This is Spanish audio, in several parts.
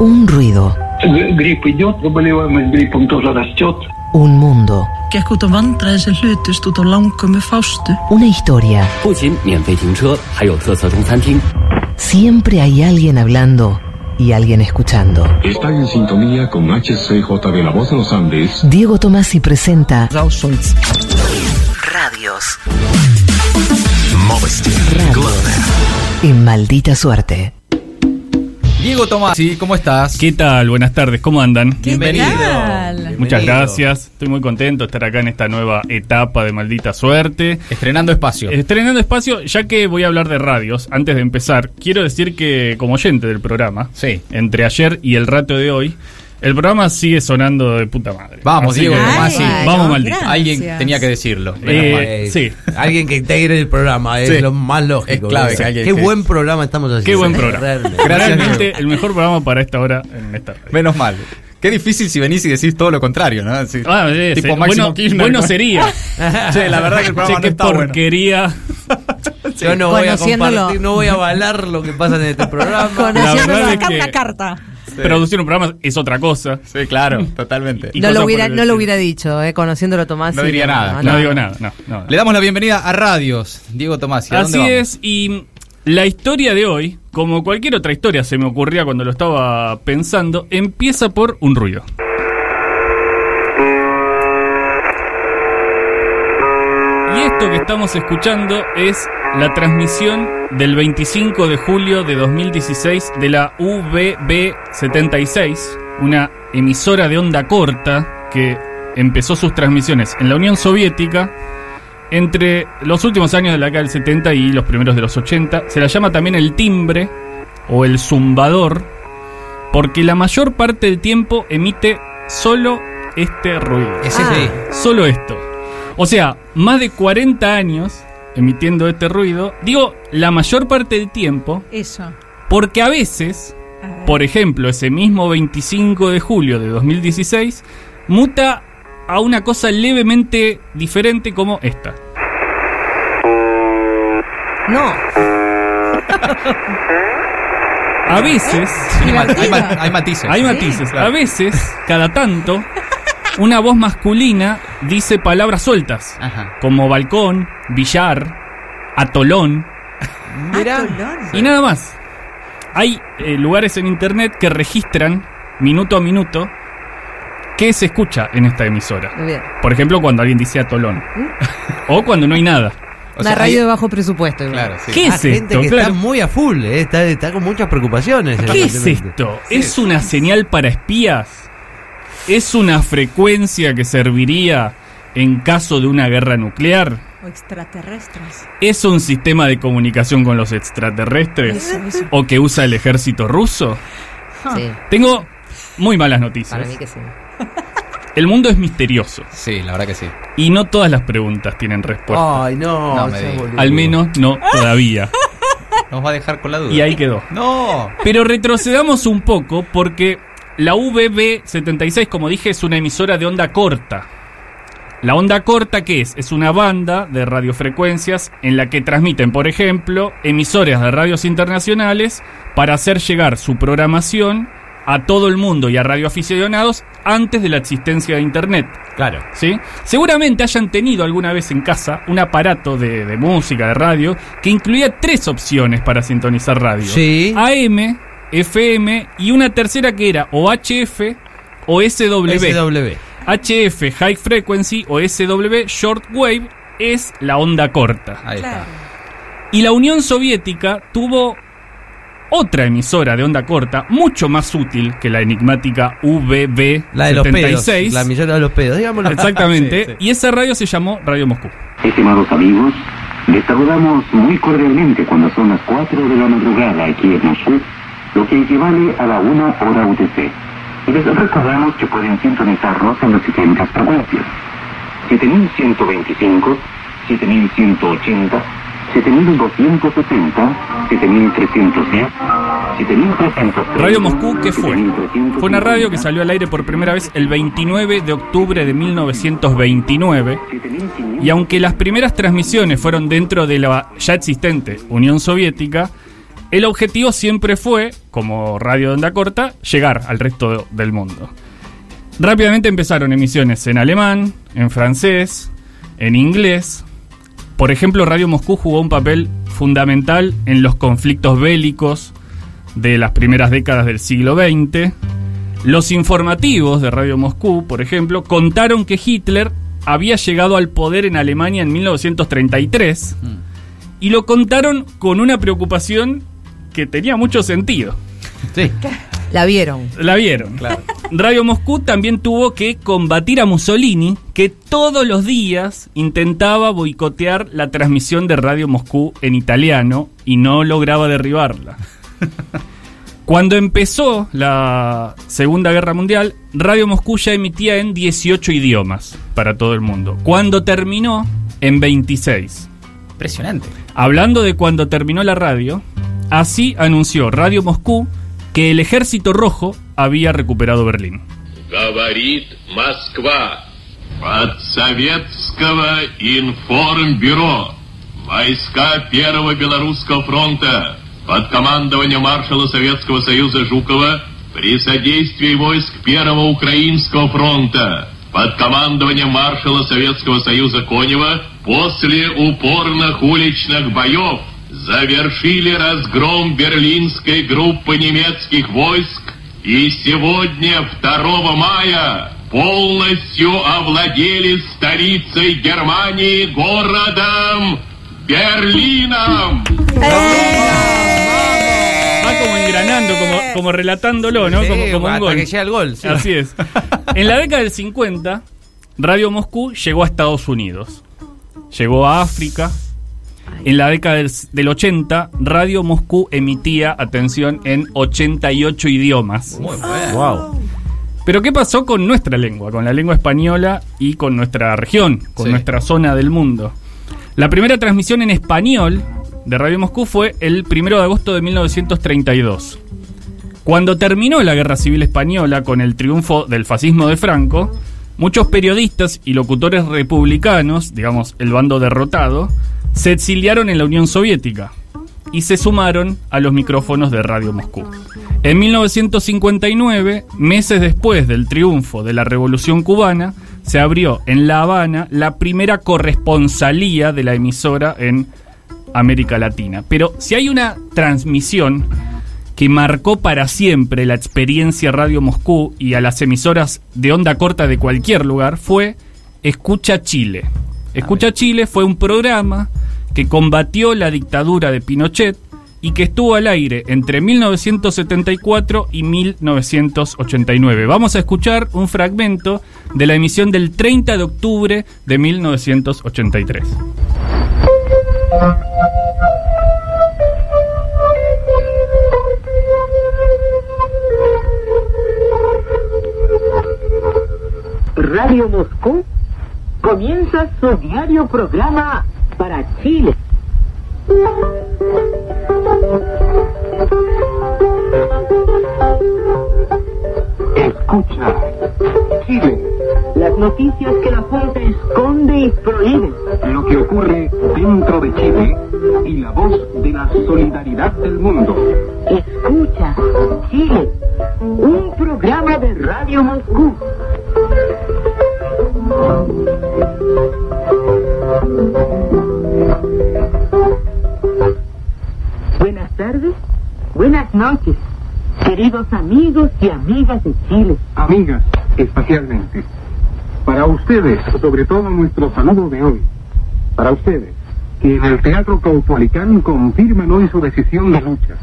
Un ruido. Un mundo. Una historia. Siempre hay alguien hablando y alguien escuchando. Está en sintonía con HCJB La Voz de los Andes. Diego Tomasi presenta Radios. Modesty. Radio. En maldita suerte. Diego Tomás, sí, ¿cómo estás? ¿Qué tal? Buenas tardes, ¿cómo andan? Bienvenido. Muchas gracias, estoy muy contento de estar acá en esta nueva etapa de Maldita Suerte. Estrenando espacio. Estrenando espacio, ya que voy a hablar de radios, antes de empezar, quiero decir que como oyente del programa, Sí. entre ayer y el rato de hoy, el programa sigue sonando de puta madre. Vamos, Así Diego que- Tomás, sí. Vamos, maldita. Alguien tenía que decirlo. Eh, Menos mal. sí. Alguien que integre el programa es Sí. lo más lógico. Es clave ¿no? que alguien Qué que- buen programa estamos haciendo. Qué buen programa. Realmente. El mejor programa para esta hora en esta radio. Menos mal. Qué difícil si venís y decís todo lo contrario, ¿no? Sí. Ah, tipo bueno, Kirchner. bueno sería. Che, la verdad que el programa Che, no qué está bueno. porquería. Yo no voy a Conociéndolo. compartir, no voy a avalar lo que pasa en este programa. Que- una carta. Producir un programa es otra cosa. Sí, claro, totalmente. Y No lo, hubiera, no lo hubiera dicho, eh, conociéndolo Tomás. No diría nada, No, digo nada, no. no. Le damos la bienvenida a Radios, Diego Tomás. ¿y a dónde Así vamos? es, y la historia de hoy, como cualquier otra historia se me ocurría cuando lo estaba pensando, empieza por un ruido. Esto que estamos escuchando es la transmisión del 25 de julio de 2016 de la UBB76, una emisora de onda corta que empezó sus transmisiones en la Unión Soviética entre los últimos años de la década del 70 y los primeros de los 80. Se la llama también el timbre o el zumbador porque la mayor parte del tiempo emite solo este ruido. Ese Ah. Solo esto. O sea, más de 40 años emitiendo este ruido. Digo, la mayor parte del tiempo, Eso. porque a veces, por ejemplo, ese mismo 25 de julio de 2016, muta a una cosa levemente diferente como esta. No. A veces, Hay, hay hay matices. hay matices, a veces, cada tanto, una voz masculina dice palabras sueltas, Ajá. como balcón, billar, atolón, Y nada más. Hay eh, lugares en internet que registran minuto a minuto qué se escucha en esta emisora. Bien. Por ejemplo, cuando alguien dice atolón. o cuando no hay nada. O Una sea, radio hay- de bajo presupuesto. igual. Claro, sí. ¿Qué Ah, es gente esto? que Claro. está muy a full, eh, está, está con muchas preocupaciones. ¿Qué es esto? ¿Es una señal para espías? ¿Es una frecuencia que serviría en caso de una guerra nuclear? O extraterrestres. ¿Es un sistema de comunicación con los extraterrestres? Eso, eso. ¿O que usa el ejército ruso? Sí, Tengo muy malas noticias. para mí que sí. El mundo es misterioso Sí, la verdad que sí. y no todas las preguntas tienen respuesta. Ay, no. No me. Al menos no todavía. Nos va a dejar con la duda. Y ahí quedó. No. Pero retrocedamos un poco porque la VB76, como dije, es una emisora de onda corta. La onda corta, ¿qué es? Es una banda de radiofrecuencias en la que transmiten, por ejemplo, emisoras de radios internacionales para hacer llegar su programación a todo el mundo y a radioaficionados antes de la existencia de Internet. Claro. ¿sí? Seguramente hayan tenido alguna vez en casa un aparato de, de música, de radio, que incluía tres opciones para sintonizar radio. Sí. AM, FM y una tercera que era o HF o SW. SW. HF, High Frequency o SW, Short Wave, es la onda corta. Ahí está. Y la Unión Soviética tuvo otra emisora de onda corta, mucho más útil que la enigmática VB76. La de los pedos. La emisora de los pedos. Digámoslo. Exactamente. Sí, sí. Y esa radio se llamó Radio Moscú. Estimados amigos, les saludamos muy cordialmente cuando son las 4 de la madrugada aquí en Moscú, lo que equivale a la 1 hora UTC. Y les recordamos que pueden sintonizarnos en las siguientes frecuencias. 7125, 7180, 7270, 7310, 7330. Radio Moscú, ¿qué fue? Fue una radio que salió al aire por primera vez el 29 de octubre de 1929. Y aunque las primeras transmisiones fueron dentro de la ya existente Unión Soviética, El objetivo siempre fue, como radio de onda corta, llegar al resto del mundo. Rápidamente empezaron emisiones en alemán, en francés, en inglés. Por ejemplo, Radio Moscú jugó un papel fundamental en los conflictos bélicos de las primeras décadas del siglo XX. Los informativos de Radio Moscú, por ejemplo, contaron que Hitler había llegado al poder en Alemania en 1933 y lo contaron con una preocupación que tenía mucho sentido. Sí. La vieron. La vieron. Radio Moscú también tuvo que combatir a Mussolini, que todos los días intentaba boicotear la transmisión de Radio Moscú en italiano y no lograba derribarla. Cuando empezó la Segunda Guerra Mundial, Radio Moscú ya emitía en 18 idiomas para todo el mundo. Cuando terminó, en 26. Impresionante. Hablando de cuando terminó la radio, así anunció Radio Moscú que el Ejército Rojo había recuperado Berlín. Говорит Москва. Информбюро. Войска Первого Белорусского фронта под командованием маршала Советского Союза Жукова при содействии войск Первого Украинского фронта под командованием маршала Советского Союза Конева после упорных уличных боев завершили разгром берлинской группы немецких войск и сегодня, 2 мая, полностью овладели столицей Германии городом Berliном. Va como engranando, como, como relatándolo, ¿no? Sí, como como un hasta gol. que llega el gol, sí. Así es. En la década del 50, Radio Moscú llegó a Estados Unidos. Llegó a África. en la década del, del 80, Radio Moscú emitía, atención, en 88 idiomas. Wow. Pero ¿qué pasó con nuestra lengua, con la lengua española y con nuestra región, con Sí. nuestra zona del mundo? La primera transmisión en español de Radio Moscú fue el 1 de agosto de 1932. Cuando terminó la Guerra Civil Española con el triunfo del fascismo de Franco, muchos periodistas y locutores republicanos, digamos el bando derrotado, se exiliaron en la Unión Soviética y se sumaron a los micrófonos de Radio Moscú. En 1959, meses después del triunfo de la Revolución Cubana, se abrió en La Habana la primera corresponsalía de la emisora en América Latina. Pero si hay una transmisión que marcó para siempre la experiencia Radio Moscú y a las emisoras de onda corta de cualquier lugar, fue Escucha Chile. Escucha Chile fue un programa que combatió la dictadura de Pinochet y que estuvo al aire entre 1974 y 1989. Vamos a escuchar un fragmento de la emisión del 30 de octubre de 1983. Radio Moscú comienza su diario programa para Chile. Escucha, Chile, Las noticias que la Junta esconde y prohíbe. lo que ocurre dentro de Chile y la voz de la solidaridad del mundo. Escucha, Chile, un programa de Radio Moscú. Buenas tardes, buenas noches, queridos amigos y amigas de Chile. Amigas, especialmente. Para ustedes, sobre todo nuestro saludo de hoy. Para ustedes, que en el Teatro Caupolicán confirman hoy su decisión de lucha.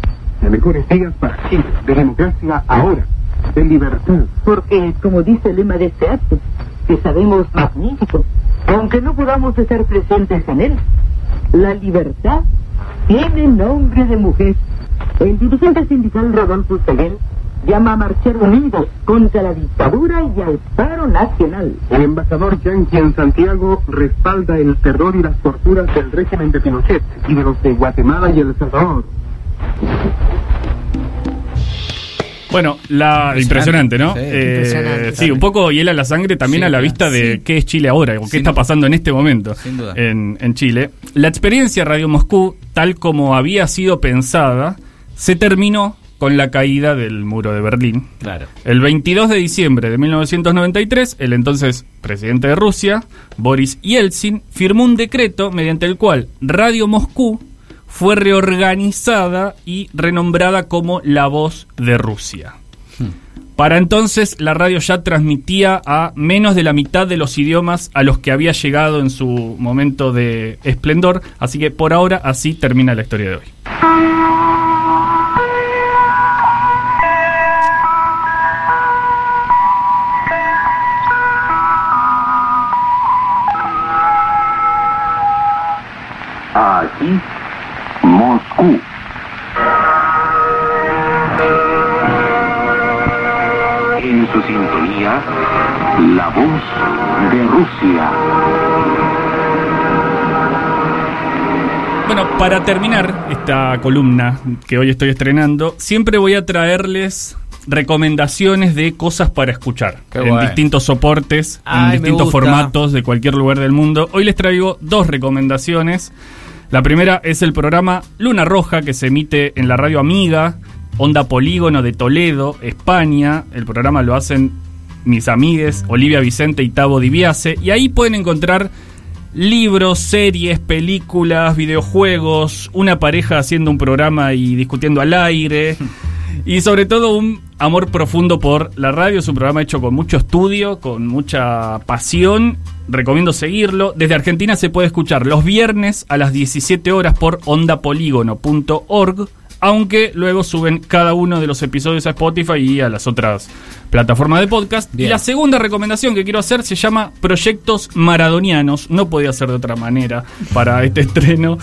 De mejores días para Chile, de democracia ahora, de libertad. Porque, como dice el lema de este acto, que sabemos magnífico, aunque no podamos estar presentes en él, la libertad tiene nombre de mujer. El dirigente sindical Rodolfo Seguel llama a marchar unidos contra la dictadura y al paro nacional. El embajador Yankee en Santiago respalda el terror y las torturas del régimen de Pinochet y de los de Guatemala y El Salvador. Bueno, la impresionante, ¿no? Sí. Eh, Impresionante. sí, un poco hiela la sangre también Sí, a la vista de qué es Chile ahora o qué Sin está duda. pasando en este momento Sin duda. En, en Chile. La experiencia Radio Moscú, tal como había sido pensada, se terminó con la caída del muro de Berlín. Claro. El 22 de diciembre de 1993, el entonces presidente de Rusia, Boris Yeltsin, firmó un decreto mediante el cual Radio Moscú fue reorganizada y renombrada como La Voz de Rusia. Para entonces la radio ya transmitía a menos de la mitad de los idiomas a los que había llegado en su momento de esplendor, así que por ahora así termina la historia de hoy. Moscú. En su sintonía, la voz de Rusia. Bueno, para terminar esta columna que hoy estoy estrenando, siempre voy a traerles recomendaciones de cosas para escuchar Qué en bueno. distintos soportes, Ay, en distintos formatos de cualquier lugar del mundo. Hoy les traigo dos recomendaciones. La primera es el programa Luna Roja que se emite en la radio Amiga, Onda Polígono de Toledo, España. El programa lo hacen mis amigues Olivia Vicente y Tavo Diviase. Y ahí pueden encontrar libros, series, películas, videojuegos, una pareja haciendo un programa y discutiendo al aire. Y sobre todo un amor profundo por la radio. Es un programa hecho con mucho estudio, con mucha pasión. Recomiendo seguirlo. Desde Argentina se puede escuchar los viernes a las 17 horas por ondapolígono.org. Aunque luego suben cada uno de los episodios a Spotify y a las otras plataformas de podcast. Y la segunda recomendación que quiero hacer se llama Proyectos Maradonianos. No podía ser de otra manera para este estreno.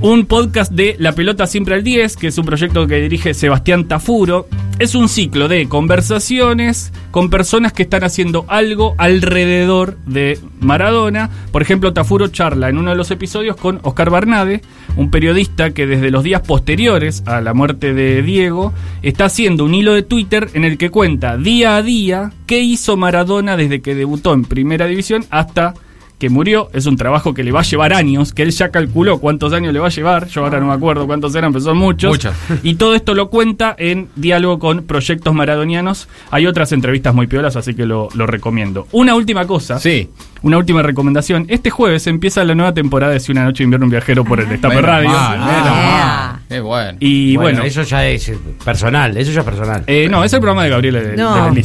Un podcast de La Pelota Siempre al 10, que es un proyecto que dirige Sebastián Tafuro. Es un ciclo de conversaciones con personas que están haciendo algo alrededor de Maradona. Por ejemplo, Tafuro charla en uno de los episodios con Oscar Barnade, un periodista que desde los días posteriores a la muerte de Diego está haciendo un hilo de Twitter en el que cuenta día a día qué hizo Maradona desde que debutó en Primera División hasta que murió. Es un trabajo que le va a llevar años, que él ya calculó cuántos años le va a llevar. Yo ahora no me acuerdo cuántos eran, pero son muchos. Y todo esto lo cuenta en diálogo con proyectos maradonianos. Hay otras entrevistas muy piolas, así que lo, lo recomiendo. Una última cosa. Sí. Una última recomendación. Este jueves empieza la nueva temporada de Si una noche de invierno un viajero por el Destape Menos Radio. mal, Ah. bueno. Y bueno, eso ya es eh, personal, eso ya es personal. eh, no, es el programa de Gabriela de, No, de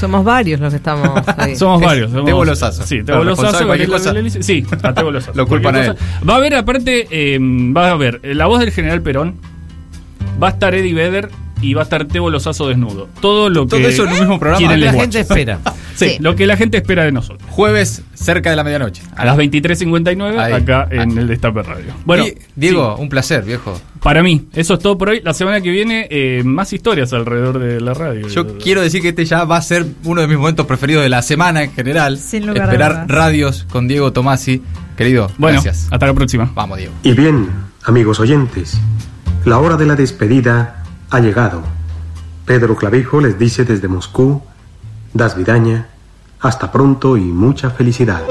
somos varios los que estamos ahí. Somos varios. somos- Tebo Lozazo. Sí, Tebo Lozazo, de Gabriela. Belice. Sí, a Tebo Lozazo. Lo culpan a cosa. Va a haber, aparte, eh, va a haber la voz del general Perón, va a estar Eddie Vedder y va a estar Tebo Lozazo desnudo. Todo lo que Todo eso en un mismo programa. quieren La gente espera. Sí, Sí. lo que la gente espera de nosotros. Jueves cerca de la medianoche. A las 23.59 Ahí. acá en el Destape Radio. Bueno, Y, Diego, sí, un placer, viejo. para mí, eso es todo por hoy. La semana que viene, eh, más historias alrededor de la radio. Yo quiero decir que este ya va a ser uno de mis momentos preferidos de la semana en general. Sin lugar a Esperar dudas. radios con Diego Tomasi. Querido, Bueno, gracias. hasta la próxima. Vamos, Diego. Y bien, amigos oyentes, la hora de la despedida ha llegado. Pedro Clavijo les dice desde Moscú, Das Vidaña, hasta pronto y mucha felicidad.